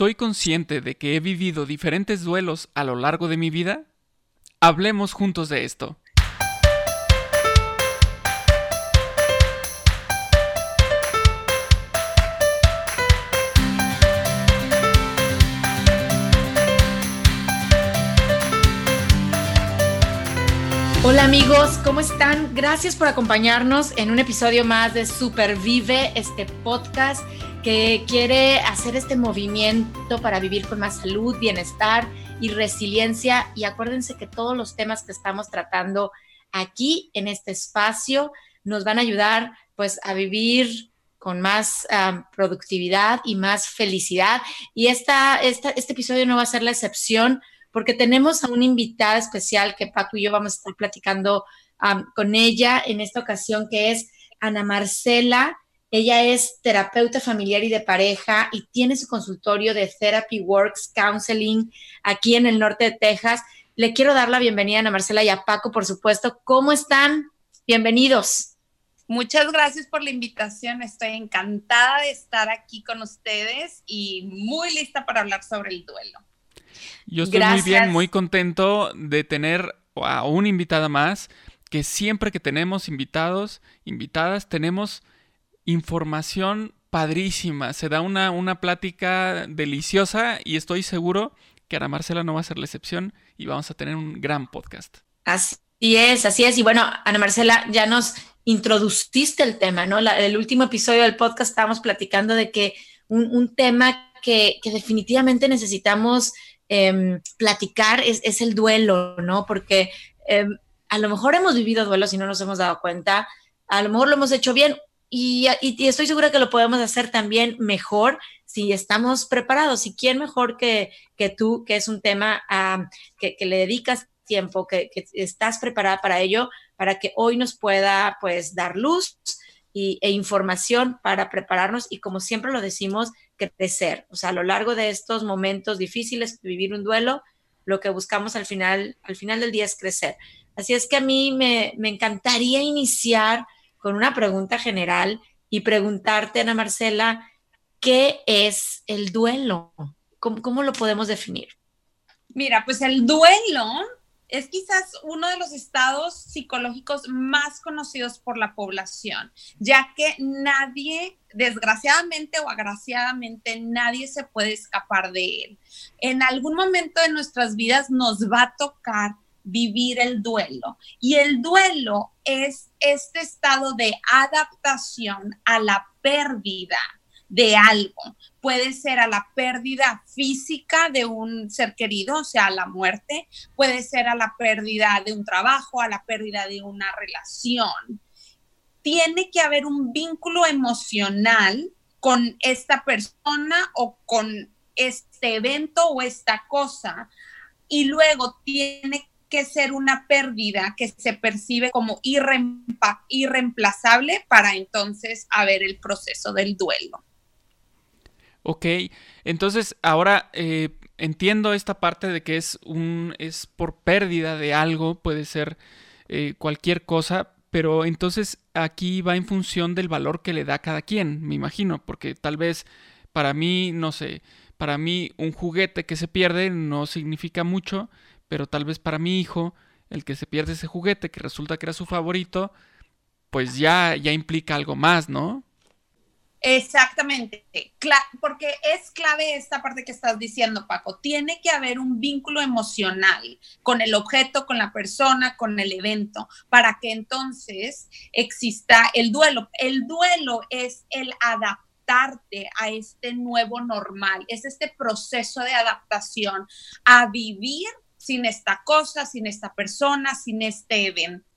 ¿Soy consciente de que he vivido diferentes duelos a lo largo de mi vida? Hablemos juntos de esto. Hola amigos, ¿cómo están? Gracias por acompañarnos en un episodio más de Supervive, este podcast que quiere hacer este movimiento para vivir con más salud, bienestar y resiliencia. Y acuérdense que todos los temas que estamos tratando aquí en este espacio nos van a ayudar pues a vivir con más productividad y más felicidad. Y esta, esta, este episodio no va a ser la excepción porque tenemos a una invitada especial que Paco y yo vamos a estar platicando con ella en esta ocasión, que es Ana Marcela ella es terapeuta familiar y de pareja y tiene su consultorio de Therapy Works Counseling aquí en el norte de Texas. Le quiero dar la bienvenida a Ana Marcela y a Paco, por supuesto. ¿Cómo están? Bienvenidos. Muchas gracias por la invitación. Estoy encantada de estar aquí con ustedes y muy lista para hablar sobre el duelo. Yo estoy muy bien, muy contento de tener a una invitada más, que siempre que tenemos invitados, invitadas, tenemos información padrísima. Se da una, una plática deliciosa y estoy seguro que Ana Marcela no va a ser la excepción y vamos a tener un gran podcast. Así es, así es. Y bueno, Ana Marcela, ya nos introduciste el tema, ¿no? el último episodio del podcast estábamos platicando de que un, tema que, definitivamente necesitamos em, platicar es, el duelo, ¿no? Porque em, a lo mejor hemos vivido duelos y no nos hemos dado cuenta, a lo mejor lo hemos hecho bien y, estoy segura que lo podemos hacer también mejor si estamos preparados. ¿Y quién mejor que, tú, que es un tema que, le dedicas tiempo, que, estás preparada para ello, para que hoy nos pueda pues dar luz y, e información para prepararnos y como siempre lo decimos, crecer. O sea, a lo largo de estos momentos difíciles, vivir un duelo, lo que buscamos al final, al final del día es crecer. Así es que a mí me, me encantaría iniciar con una pregunta general y preguntarte, Ana Marcela, ¿qué es el duelo? ¿Cómo, lo podemos definir? Mira, pues el duelo es quizás uno de los estados psicológicos más conocidos por la población, ya que nadie, desgraciadamente o agraciadamente, nadie se puede escapar de él. En algún momento de nuestras vidas nos va a tocar vivir el duelo. Y el duelo es este estado de adaptación a la pérdida de algo. Puede ser a la pérdida física de un ser querido, o sea, a la muerte, puede ser a la pérdida de un trabajo, a la pérdida de una relación. Tiene que haber un vínculo emocional con esta persona o con este evento o esta cosa y luego tiene que ser una pérdida que se percibe como irreemplazable para entonces haber el proceso del duelo. Ok, entonces ahora eh, entiendo esta parte de que es un es por pérdida de algo, puede ser eh, cualquier cosa, pero entonces aquí va en función del valor que le da cada quien, me imagino, porque tal vez para mí, no sé, para mí un juguete que se pierde no significa mucho, pero tal vez para mi hijo, el que se pierde ese juguete que resulta que era su favorito, pues ya, ya implica algo más, ¿no? Exactamente, porque es clave esta parte que estás diciendo, Paco. Tiene que haber un vínculo emocional con el objeto, con la persona, con el evento, para que entonces exista el duelo. El duelo es el adaptarte a este nuevo normal, es este proceso de adaptación a vivir sin esta cosa, sin esta persona, sin este evento.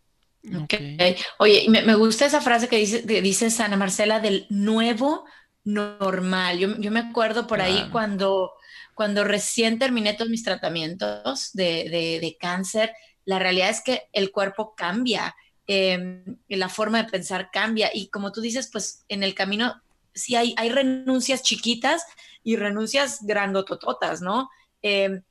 Okay. Oye, me, me, gusta esa frase que dice, dice Ana Marcela del nuevo normal. Yo, yo me acuerdo por ahí cuando, cuando recién terminé todos mis tratamientos de, de, de cáncer, la realidad es que el cuerpo cambia, eh, la forma de pensar cambia y como tú dices, pues en el camino sí hay, hay renuncias chiquitas y renuncias grandotototas, ¿no? Eh,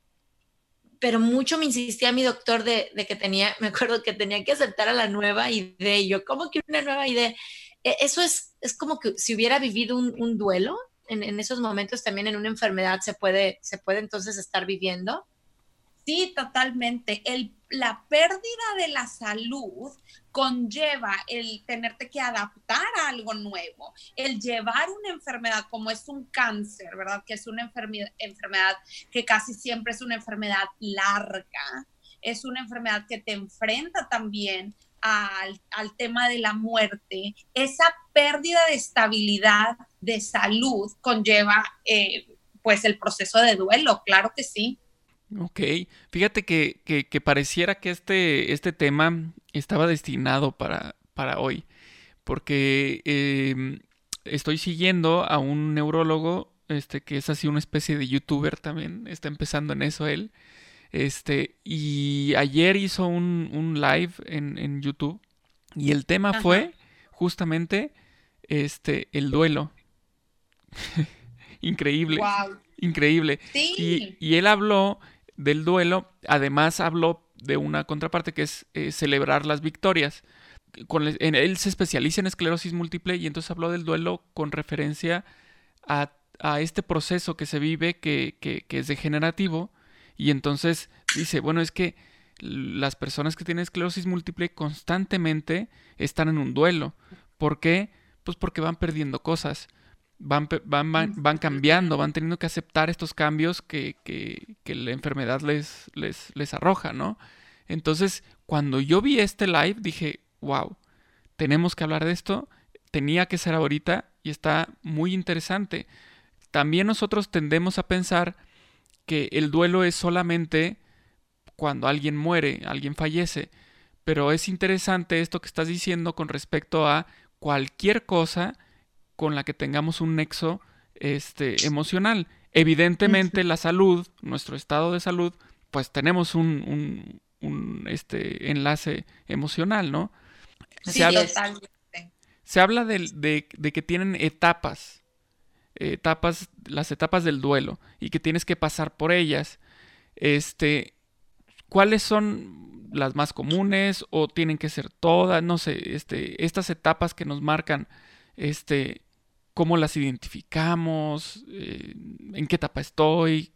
pero mucho me insistía mi doctor de, que tenía, me acuerdo que tenía que aceptar a la nueva idea. Y yo, ¿cómo que una nueva idea? E, eso es, es como que si hubiera vivido un, duelo en, esos momentos también en una enfermedad se puede, se puede entonces estar viviendo? Sí, totalmente. El, la pérdida de la salud conlleva el tenerte que adaptar a algo nuevo, el llevar una enfermedad como es un cáncer, ¿verdad? Que es una enfermedad, enfermedad que casi siempre es una enfermedad larga, es una enfermedad que te enfrenta también al, al, tema de la muerte, esa pérdida de estabilidad de salud conlleva eh, pues el proceso de duelo, claro que sí. Ok, fíjate que, que, pareciera que este, este tema estaba destinado para, para hoy, porque em, estoy siguiendo a un neurólogo, este, que es así una especie de youtuber también, está empezando en eso él, este, y ayer hizo un, un live en, en, YouTube, y el tema fue justamente este, el duelo. increíble. Increíble. Y, y, él habló del duelo, además habló de una contraparte que es eh, celebrar las victorias. Con, él se especializa en esclerosis múltiple y entonces habló del duelo con referencia a, este proceso que se vive que, que, es degenerativo y entonces dice, bueno, es que las personas que tienen esclerosis múltiple constantemente están en un duelo. ¿Por qué? Pues porque van perdiendo cosas van, van, van, cambiando, van teniendo que aceptar estos cambios que, que, la enfermedad les, les, les, arroja, ¿no? Entonces, cuando yo vi este live, dije, wow, tenemos que hablar de esto, tenía que ser ahorita y está muy interesante. También nosotros tendemos a pensar que el duelo es solamente cuando alguien muere, alguien fallece, pero es interesante esto que estás diciendo con respecto a cualquier cosa con la que tengamos un nexo este, emocional. Evidentemente la salud, nuestro estado de salud, pues tenemos un, este, enlace emocional, ¿no? se, habla, se habla de, que tienen etapas, etapas, las etapas del duelo, y que tienes que pasar por ellas. Este, ¿Cuáles son las más comunes o tienen que ser todas? No sé, este, estas etapas que nos marcan este, cómo las identificamos, eh, en qué etapa estoy,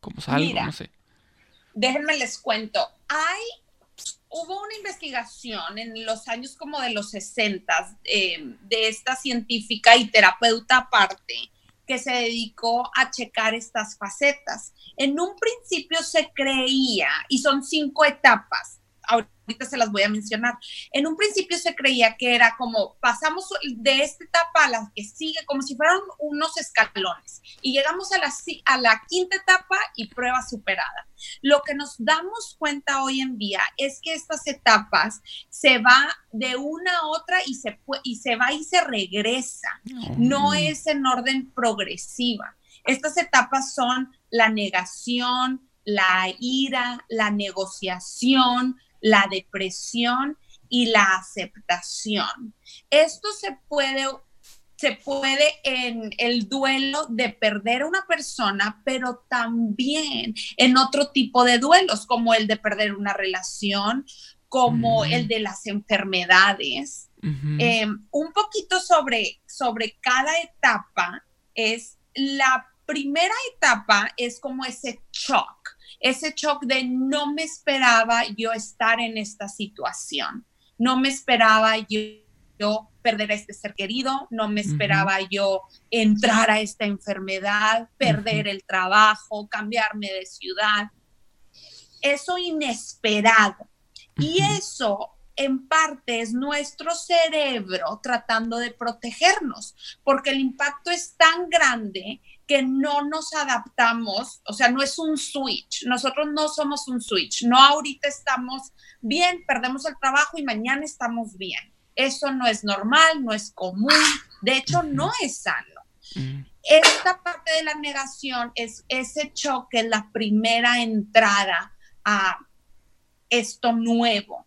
cómo salgo, no sé. Déjenme les cuento. Hay, hubo una investigación en los años como de los 60 eh, de esta científica y terapeuta aparte que se dedicó a checar estas facetas. En un principio se creía, y son cinco etapas, ahorita se las voy a mencionar. En un principio se creía que era como pasamos de esta etapa a la que sigue, como si fueran unos escalones, y llegamos a la, a la quinta etapa y prueba superada. Lo que nos damos cuenta hoy en día es que estas etapas se va de una a otra y se, y se va y se regresa. No es en orden progresiva. Estas etapas son la negación, la ira, la negociación, la depresión y la aceptación. Esto se puede, se puede en el duelo de perder a una persona, pero también en otro tipo de duelos, como el de perder una relación, como el de las enfermedades. Em, un poquito sobre, sobre cada etapa es la primera etapa es como ese shock ese shock de no me esperaba yo estar en esta situación, no me esperaba yo, perder a este ser querido, no me esperaba yo entrar a esta enfermedad, perder el trabajo, cambiarme de ciudad. Eso inesperado. Y eso en parte es nuestro cerebro tratando de protegernos, porque el impacto es tan grande que no nos adaptamos, o sea, no es un switch, nosotros no somos un switch, no ahorita estamos bien, perdemos el trabajo y mañana estamos bien. Eso no es normal, no es común, de hecho no es sano. Esta parte de la negación es ese choque, la primera entrada a esto nuevo.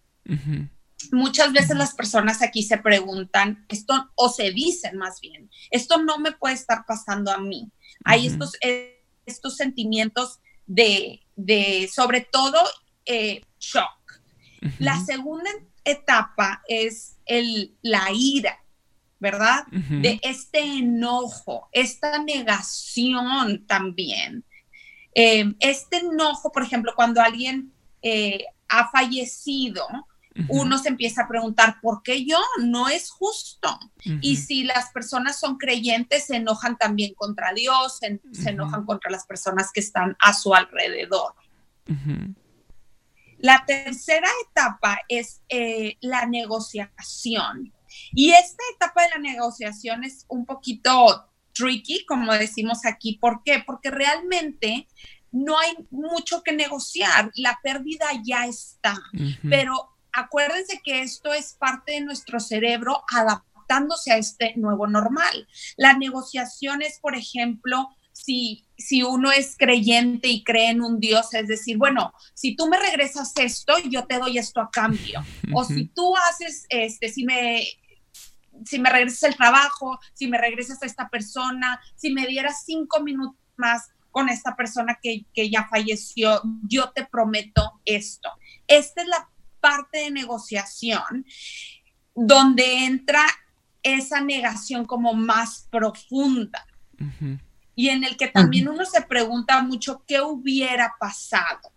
Muchas veces las personas aquí se preguntan, esto, o se dicen más bien, esto no me puede estar pasando a mí hay estos, eh, estos sentimientos de, de sobre todo, eh, shock. La segunda etapa es el, la ira. ¿verdad? De este enojo, esta negación también. Eh, este enojo, por ejemplo, cuando alguien eh, ha fallecido, uno se empieza a preguntar, ¿por qué yo? No es justo. Y si las personas son creyentes, se enojan también contra Dios, se, enojan contra las personas que están a su alrededor. La tercera etapa es eh, la negociación. Y esta etapa de la negociación es un poquito tricky, como decimos aquí. ¿Por qué? Porque realmente no hay mucho que negociar, la pérdida ya está, pero acuérdense que esto es parte de nuestro cerebro adaptándose a este nuevo normal. La negociación es, por ejemplo, si, si uno es creyente y cree en un Dios, es decir, bueno, si tú me regresas esto, yo te doy esto a cambio. O si tú haces, este, si me, si me regresas el trabajo, si me regresas a esta persona, si me dieras cinco minutos más con esta persona que, que ya falleció, yo te prometo esto. Esta es la parte de negociación donde entra esa negación como más profunda y en el que también uno se pregunta mucho qué hubiera pasado.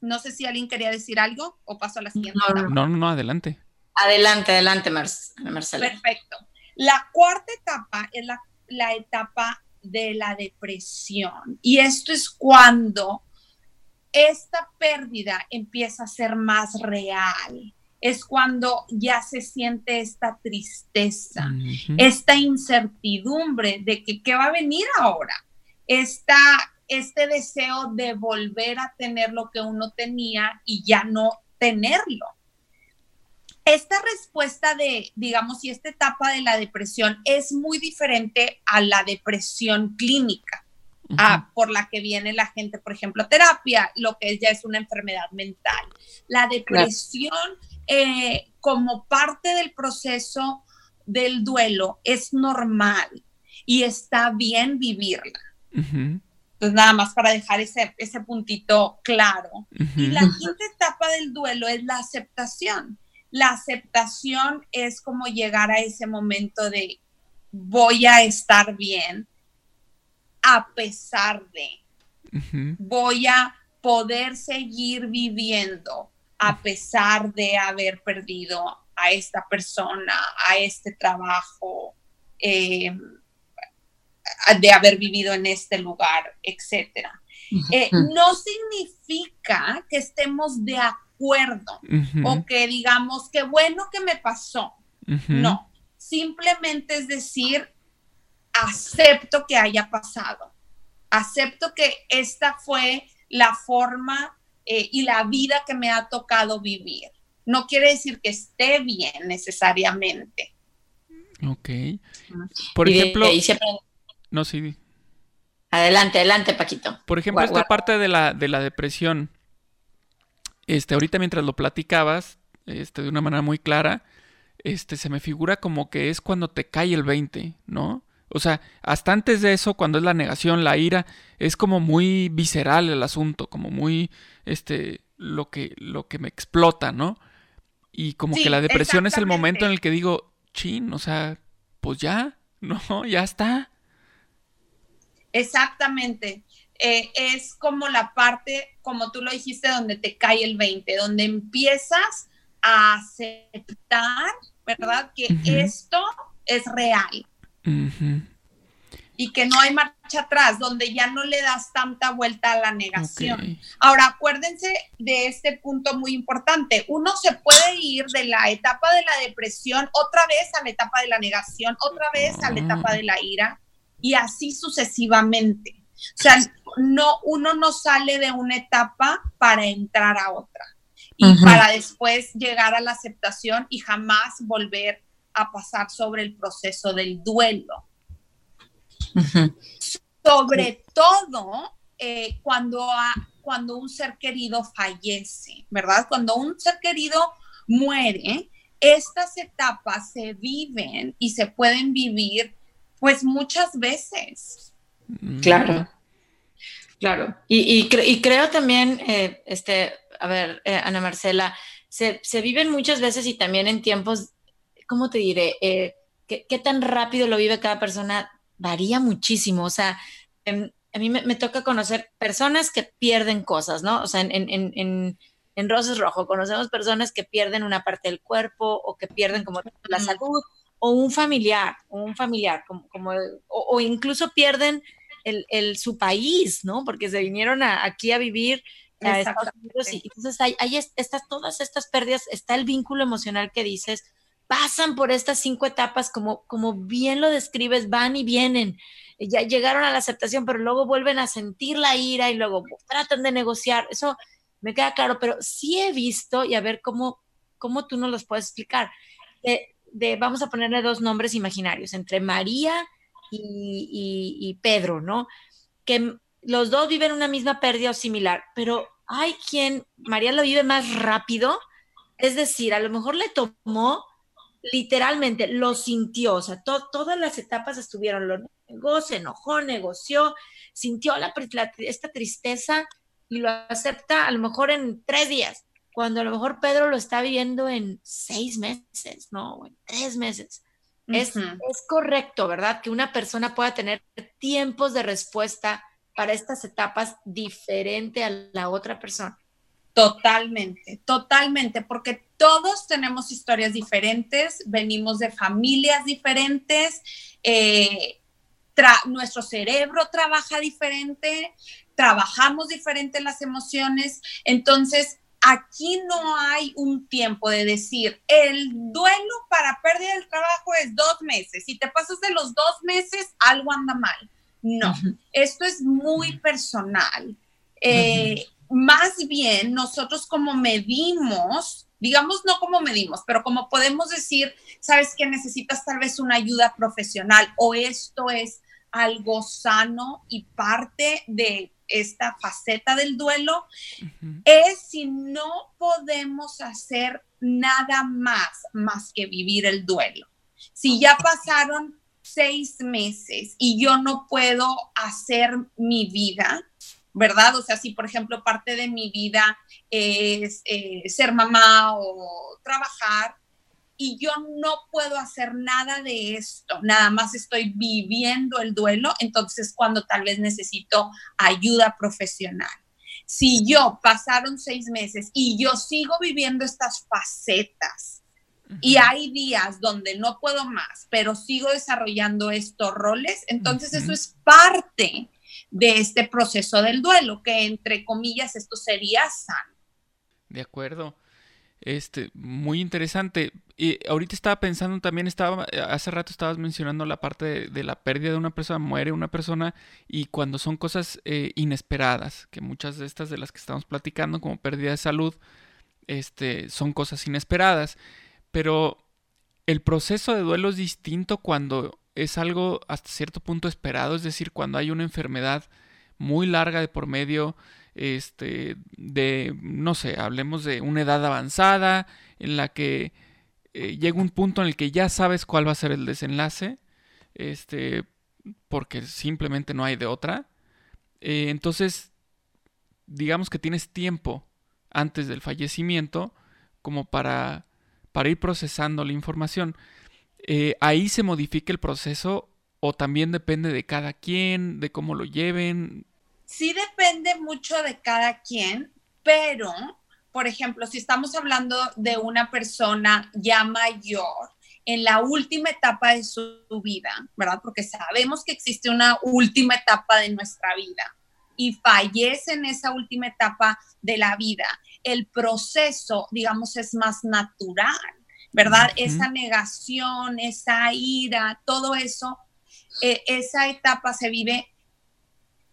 No sé si alguien quería decir algo o paso a la siguiente. No, no, no, adelante. Adelante, adelante, Marcela. Perfecto. La cuarta etapa es la, la etapa de la depresión y esto es cuando esta pérdida empieza a ser más real. Es cuando ya se siente esta tristeza, esta incertidumbre de que qué va a venir ahora, esta, este deseo de volver a tener lo que uno tenía y ya no tenerlo. Esta respuesta de, digamos, y esta etapa de la depresión es muy diferente a la depresión clínica por la que viene la gente, por ejemplo, a terapia, lo que ya es una enfermedad mental. La depresión eh, como parte del proceso del duelo es normal y está bien vivirla. Entonces, nada más para dejar ese, ese puntito claro. Y la quinta etapa del duelo es la aceptación. La aceptación es como llegar a ese momento de voy a estar bien, a pesar de. Voy a poder seguir viviendo a pesar de haber perdido a esta persona, a este trabajo, em, de haber vivido en este lugar, etc. Eh, no significa que estemos de acuerdo o que digamos que bueno que me pasó. No, simplemente es decir, acepto que haya pasado, acepto que esta fue la forma eh, y la vida que me ha tocado vivir. No quiere decir que esté bien necesariamente. Ok. Por ejemplo... No, sí. Adelante, adelante, Paquito. Por ejemplo, esta parte de la, de la depresión, este, ahorita mientras lo platicabas, este, de una manera muy clara, este, se me figura como que es cuando te cae el 20, ¿no? O sea, hasta antes de eso, cuando es la negación, la ira, es como muy visceral el asunto, como muy, este, lo que, lo que me explota, ¿no? Y como que la depresión es el momento en el que digo, chin, o sea, pues ya, no, ya está. Exactamente. Eh, es como la parte, como tú lo dijiste, donde te cae el 20, donde empiezas a aceptar, ¿verdad? Que esto es real y que no hay marcha atrás, donde ya no le das tanta vuelta a la negación. Ahora, acuérdense de este punto muy importante. Uno se puede ir de la etapa de la depresión otra vez a la etapa de la negación, otra vez a la ah. etapa de la ira y así sucesivamente. O sea, no, uno no sale de una etapa para entrar a otra y para después llegar a la aceptación y jamás volver a pasar sobre el proceso del duelo. Sobre todo eh, cuando, cuando un ser querido fallece, ¿verdad? Cuando un ser querido muere, estas etapas se viven y se pueden vivir pues muchas veces. Mm. Claro, claro. Y, creo también, eh, este, a ver, eh, Ana Marcela, se, se, viven muchas veces y también en tiempos ¿cómo te diré? Eh, ¿qué, tan rápido lo vive cada persona? Varía muchísimo. O sea, em, a mí me, toca conocer personas que pierden cosas, ¿no? O sea, en, en, en, en Roses Rojo conocemos personas que pierden una parte del cuerpo o que pierden como la salud o un familiar, o un familiar, como, como o, incluso pierden el, el, su país, ¿no? Porque se vinieron aquí a vivir a Estados Unidos y entonces hay, hay estas, todas estas pérdidas, está el vínculo emocional que dices, pasan por estas cinco etapas, como, como bien lo describes, van y vienen, ya llegaron a la aceptación, pero luego vuelven a sentir la ira y luego tratan de negociar, eso me queda claro, pero sí he visto y a ver cómo, cómo tú nos los puedes explicar. De, vamos a ponerle dos nombres imaginarios, entre María y, y Pedro, ¿no? Que los dos viven una misma pérdida o similar, pero hay quien, María lo vive más rápido, es decir, a lo mejor le tomó literalmente, lo sintió, o sea, todas las etapas estuvieron, lo negó, se enojó, negoció, sintió la, esta tristeza y lo acepta a lo mejor en tres días, cuando a lo mejor Pedro lo está viviendo en seis meses, no, en tres meses. es, es correcto, ¿verdad? Que una persona pueda tener tiempos de respuesta para estas etapas diferente a la otra persona. Totalmente, totalmente, porque todos tenemos historias diferentes, venimos de familias diferentes, eh, nuestro cerebro trabaja diferente, trabajamos diferente las emociones, entonces aquí no hay un tiempo de decir, el duelo para pérdida del trabajo es dos meses, si te pasas de los dos meses, algo anda mal. No, esto es muy personal. Eh, más bien, nosotros como medimos, digamos no como medimos, pero como podemos decir, sabes que necesitas tal vez una ayuda profesional o esto es algo sano y parte de esta faceta del duelo, es si no podemos hacer nada más más que vivir el duelo. Si ya pasaron seis meses y yo no puedo hacer mi vida, ¿verdad? O sea, si por ejemplo parte de mi vida es eh, ser mamá o trabajar y yo no puedo hacer nada de esto, nada más estoy viviendo el duelo, entonces cuando tal vez necesito ayuda profesional. Si yo pasaron seis meses y yo sigo viviendo estas facetas, y hay días donde no puedo más, pero sigo desarrollando estos roles, entonces eso es parte de este proceso del duelo, que entre comillas esto sería sano. De acuerdo. Este, muy interesante. Y ahorita estaba pensando también, estaba, hace rato estabas mencionando la parte de, la pérdida de una persona, muere una persona, y cuando son cosas eh, inesperadas, que muchas de estas de las que estamos platicando, como pérdida de salud, este, son cosas inesperadas. Pero el proceso de duelo es distinto cuando es algo hasta cierto punto esperado, es decir, cuando hay una enfermedad muy larga de por medio, este, de, no sé, hablemos de una edad avanzada en la que eh, llega un punto en el que ya sabes cuál va a ser el desenlace, este, porque simplemente no hay de otra. Eh, entonces, digamos que tienes tiempo antes del fallecimiento como para para ir procesando la información. Eh, ahí se modifica el proceso o también depende de cada quien, de cómo lo lleven. Sí depende mucho de cada quien, pero, por ejemplo, si estamos hablando de una persona ya mayor, en la última etapa de su vida, ¿verdad? Porque sabemos que existe una última etapa de nuestra vida y fallece en esa última etapa de la vida, el proceso, digamos, es más natural, ¿verdad? Esa negación, esa ira, todo eso, e, esa etapa se vive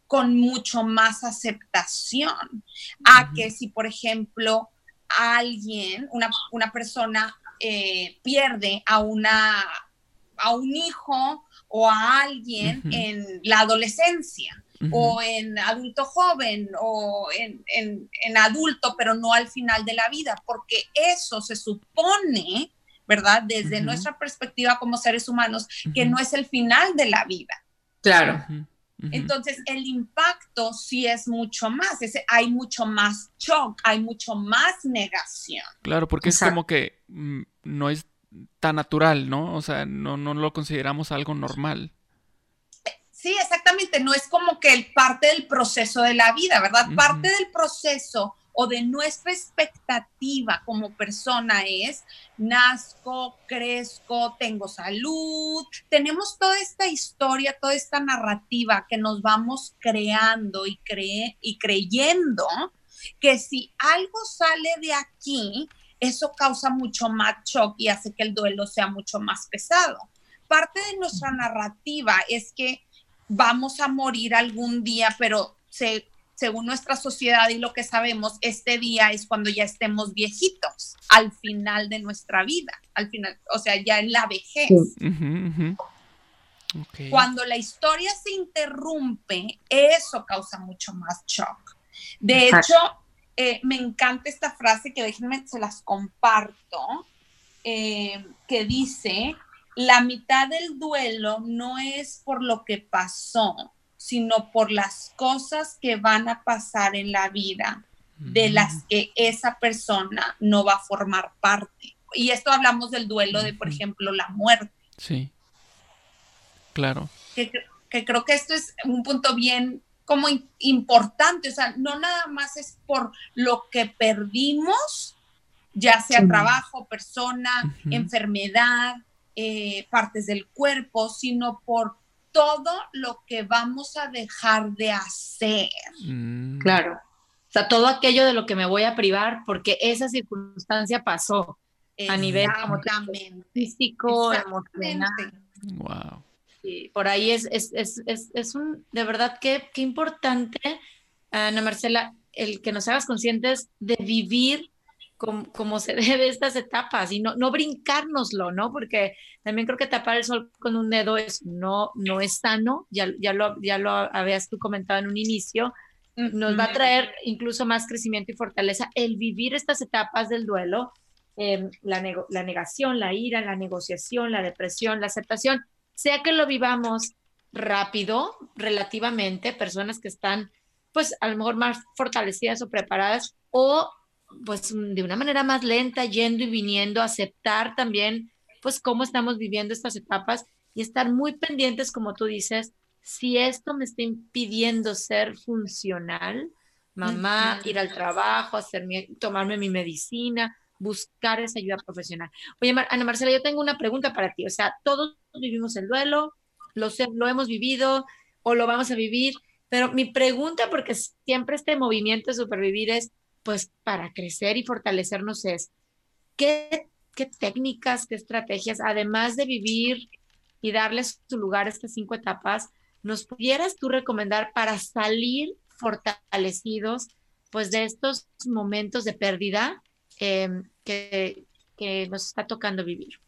con mucho más aceptación. A que si, por ejemplo, alguien, una, persona eh, pierde a, una, a un hijo o a alguien en la adolescencia o en adulto joven o en, adulto, pero no al final de la vida, porque eso se supone, ¿verdad? Desde nuestra perspectiva como seres humanos, que no es el final de la vida. Claro. Entonces, el impacto sí es mucho más, hay mucho más shock, hay mucho más negación. Claro, porque es como que mm, no es tan natural, ¿no? O sea, no, no lo consideramos algo normal. Sí, exactamente, no es como que el parte del proceso de la vida, ¿verdad? Parte del proceso o de nuestra expectativa como persona es, nazco, crezco, tengo salud, tenemos toda esta historia, toda esta narrativa que nos vamos creando y, y creyendo que si algo sale de aquí, eso causa mucho más shock y hace que el duelo sea mucho más pesado. Parte de nuestra narrativa es que vamos a morir algún día, pero según nuestra sociedad y lo que sabemos, este día es cuando ya estemos viejitos, al final de nuestra vida, al final, o sea, ya en la vejez. Cuando la historia se interrumpe, eso causa mucho más shock. De hecho, eh, me encanta esta frase que déjenme, se las comparto, eh, que dice, la mitad del duelo no es por lo que pasó, sino por las cosas que van a pasar en la vida de las que esa persona no va a formar parte. Y esto hablamos del duelo de, por ejemplo, la muerte. Sí. Claro. Que, creo que esto es un punto bien como importante, o sea, no nada más es por lo que perdimos, ya sea trabajo, persona, enfermedad, eh, partes del cuerpo, sino por todo lo que vamos a dejar de hacer. Mm. Claro. O sea, todo aquello de lo que me voy a privar porque esa circunstancia pasó a nivel físico, emocional. Wow. por ahí es, es, es, es, un, de verdad, qué, qué importante, Ana Marcela, el que nos hagas conscientes de vivir como, se debe estas etapas y no, no brincárnoslo, ¿no? Porque también creo que tapar el sol con un dedo es, no, no es sano, ya, ya, lo, ya lo habías tú comentado en un inicio, nos va a traer incluso más crecimiento y fortaleza el vivir estas etapas del duelo, em, la, la negación, la ira, la negociación, la depresión, la aceptación, sea que lo vivamos rápido, relativamente, personas que están pues a lo mejor más fortalecidas o preparadas, o pues mm, de una manera más lenta, yendo y viniendo, aceptar también pues cómo estamos viviendo estas etapas y estar muy pendientes, como tú dices, si esto me está impidiendo ser funcional, mamá, ir al trabajo, hacer tomarme mi medicina, buscar esa ayuda profesional. Oye, Ana Marcela, yo tengo una pregunta para ti. O sea, todos vivimos el duelo, lo, lo hemos vivido o lo vamos a vivir, pero mi pregunta, porque siempre este movimiento de supervivir es, pues para crecer y fortalecernos es, ¿qué, qué técnicas, qué estrategias, además de vivir y darles su lugar a estas cinco etapas, nos pudieras tú recomendar para salir fortalecidos pues de estos momentos de pérdida em, que, que nos está tocando vivir?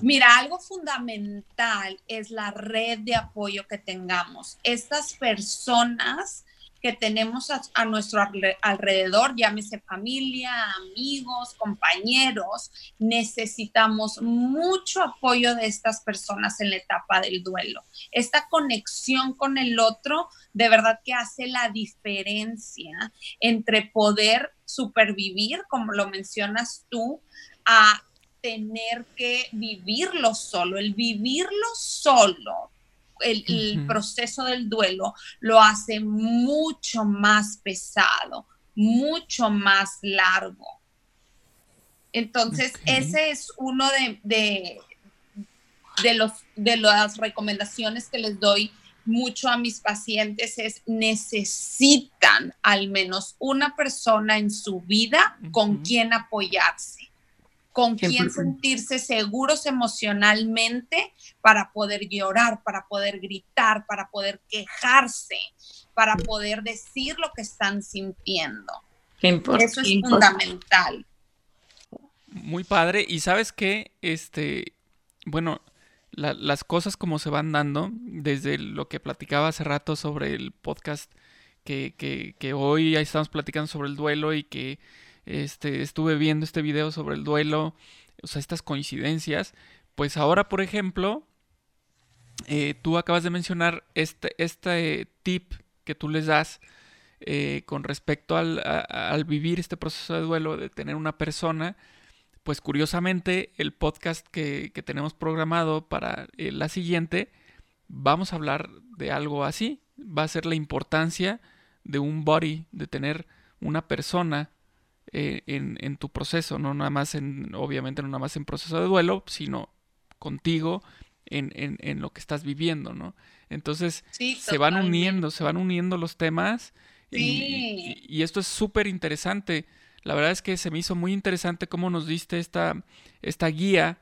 Mira, algo fundamental es la red de apoyo que tengamos. Estas personas que tenemos a, nuestro alrededor, llámese familia, amigos, compañeros, necesitamos mucho apoyo de estas personas en la etapa del duelo. Esta conexión con el otro de verdad que hace la diferencia entre poder supervivir, como lo mencionas tú, a tener que vivirlo solo. El vivirlo solo el, proceso del duelo lo hace mucho más pesado, mucho más largo. Entonces, ese es uno de, de, los, de las recomendaciones que les doy mucho a mis pacientes es necesitan al menos una persona en su vida con quien apoyarse con quién sentirse seguros emocionalmente para poder llorar, para poder gritar, para poder quejarse, para poder decir lo que están sintiendo. Eso es fundamental. Muy padre. Y sabes qué, este, bueno, las cosas como se van dando, desde lo que platicaba hace rato sobre el podcast que, que, que hoy ya estamos platicando sobre el duelo y que este, estuve viendo este video sobre el duelo, o sea, estas coincidencias, pues ahora, por ejemplo, eh, tú acabas de mencionar este, este tip que tú les das eh, con respecto al, vivir este proceso de duelo, de tener una persona, pues curiosamente el podcast que, tenemos programado para eh, la siguiente, vamos a hablar de algo así. Va a ser la importancia de un body, de tener una persona eh, en, tu proceso, no nada más en, obviamente no nada más en proceso de duelo, sino contigo en, en lo que estás viviendo, ¿no? Entonces se van uniendo, se van uniendo los temas y, esto es súper interesante. La verdad es que se me hizo muy interesante cómo nos diste esta, esta guía,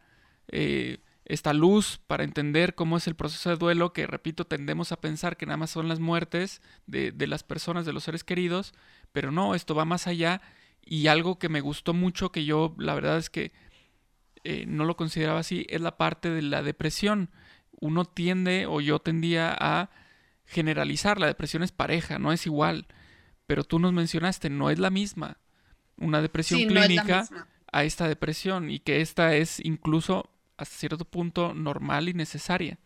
eh, esta luz para entender cómo es el proceso de duelo, que repito, tendemos a pensar que nada más son las muertes de, de las personas, de los seres queridos, pero no, esto va más allá y algo que me gustó mucho, que yo la verdad es que eh, no lo consideraba así, es la parte de la depresión. Uno tiende, o yo tendía a generalizar, la depresión es pareja, no es igual, pero tú nos mencionaste, no es la misma una depresión clínica a esta depresión y que esta es incluso hasta cierto punto normal y necesaria.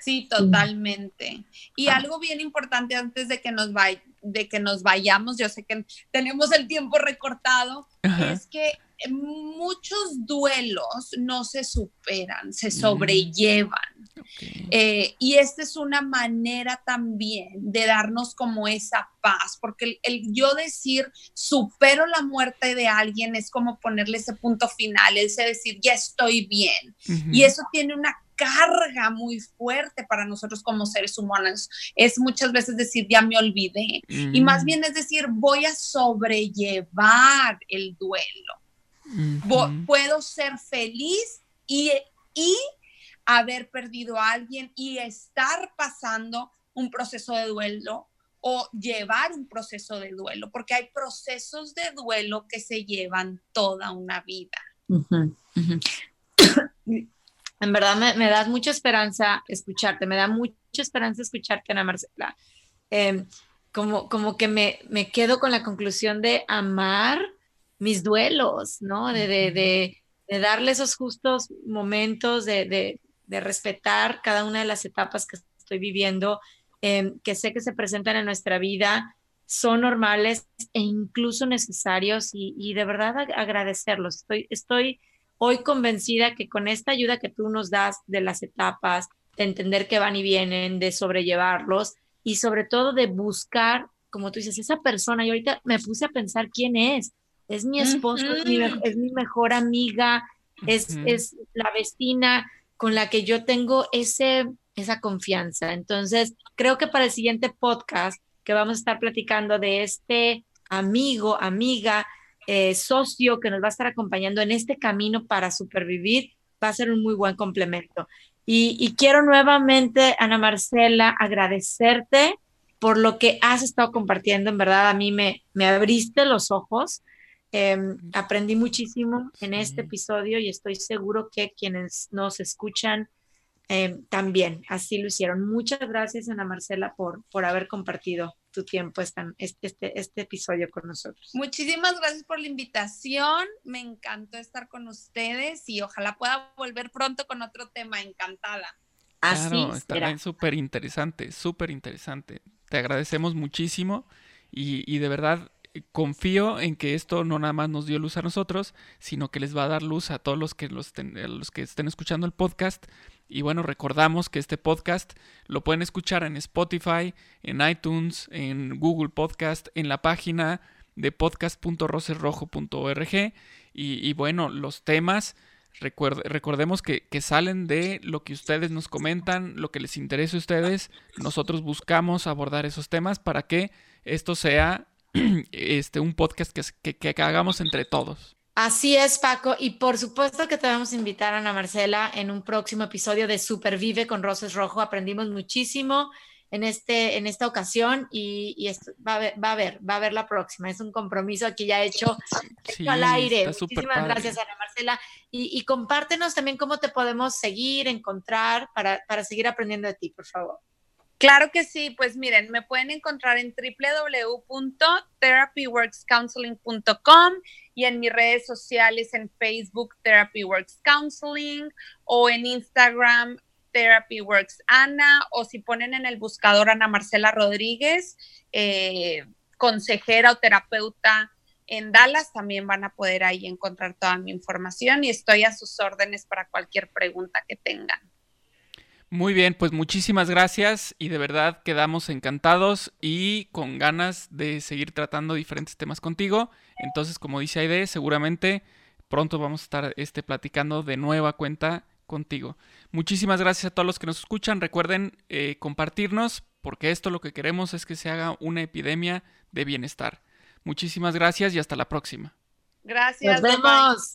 Sí, totalmente. Y ah. algo bien importante antes de que nos, de que nos vayamos, yo sé que tenemos el tiempo recortado, es que muchos duelos no se superan, se mm. sobrellevan. Eh, y esta es una manera también de darnos como esa paz, porque el, yo decir supero la muerte de alguien es como ponerle ese punto final, es decir, ya estoy bien. Y eso tiene una carga muy fuerte para nosotros como seres humanos. Es muchas veces decir, ya me olvidé. Y más mm. bien es decir, voy a sobrellevar el duelo. Puedo ser feliz y, y haber perdido a alguien y estar pasando un proceso de duelo o llevar un proceso de duelo, porque hay procesos de duelo que se llevan toda una vida. En verdad me, das mucha esperanza escucharte, me da mucha esperanza escucharte, Ana Marcela. Em, como, como que me, me, quedo con la conclusión de amar mis duelos, ¿no? De, de, de, darle esos justos momentos, de, respetar cada una de las etapas que estoy viviendo, em, que sé que se presentan en nuestra vida, son normales e incluso necesarios y, y de verdad agradecerlos. Estoy, estoy hoy convencida que con esta ayuda que tú nos das de las etapas, de entender que van y vienen, de sobrellevarlos y sobre todo de buscar, como tú dices, esa persona, y ahorita me puse a pensar quién es. Es mi esposo, es, mi, mejor amiga, es, es la vecina con la que yo tengo ese, esa confianza. Entonces, creo que para el siguiente podcast que vamos a estar platicando de este amigo, amiga, eh, socio que nos va a estar acompañando en este camino para supervivir, va a ser un muy buen complemento. Y, quiero nuevamente, Ana Marcela, agradecerte por lo que has estado compartiendo. En verdad, a mí me, me abriste los ojos. Em, aprendí muchísimo en este episodio y estoy seguro que quienes nos escuchan em, también así lo hicieron. Muchas gracias, Ana Marcela, por, por haber compartido tu tiempo este, este, este episodio con nosotros. Muchísimas gracias por la invitación. Me encantó estar con ustedes y ojalá pueda volver pronto con otro tema. Encantada. Así claro, está súper interesante, súper interesante. Te agradecemos muchísimo y, y de verdad confío en que esto no nada más nos dio luz a nosotros, sino que les va a dar luz a todos los que, los, que estén escuchando el podcast y bueno, recordamos que este podcast lo pueden escuchar en Spotify, en iTunes, en Google Podcast, en la página de podcast.rocerrojo.org. Y, y, bueno, los temas, recordemos que, que, salen de lo que ustedes nos comentan, lo que les interesa a ustedes. Nosotros buscamos abordar esos temas para que esto sea este, un podcast que, que, que hagamos entre todos. Así es, Paco. Y por supuesto que te vamos a invitar, Ana Marcela, en un próximo episodio de Supervive con Roses Rojo. Aprendimos muchísimo en, este, en esta ocasión y, esto, va, a ver, va a ver, va a ver la próxima. Es un compromiso aquí ya hecho, al aire. Muchísimas gracias, Ana Marcela. Y, y, compártenos también cómo te podemos seguir, encontrar para, para seguir aprendiendo de ti, por favor. Claro que sí, pues miren, me pueden encontrar en www.therapyworkscounseling.com y en mis redes sociales en Facebook Therapy Works Counseling o en Instagram Therapy Works Ana o si ponen en el buscador Ana Marcela Rodríguez, eh, consejera o terapeuta en Dallas también van a poder ahí encontrar toda mi información y estoy a sus órdenes para cualquier pregunta que tengan. Muy bien, pues muchísimas gracias y de verdad quedamos encantados y con ganas de seguir tratando diferentes temas contigo. Entonces, como dice Aide, seguramente pronto vamos a estar este, platicando de nueva cuenta contigo. Muchísimas gracias a todos los que nos escuchan. Recuerden eh, compartirnos porque esto lo que queremos es que se haga una epidemia de bienestar. Muchísimas gracias y hasta la próxima. Gracias. Nos vemos.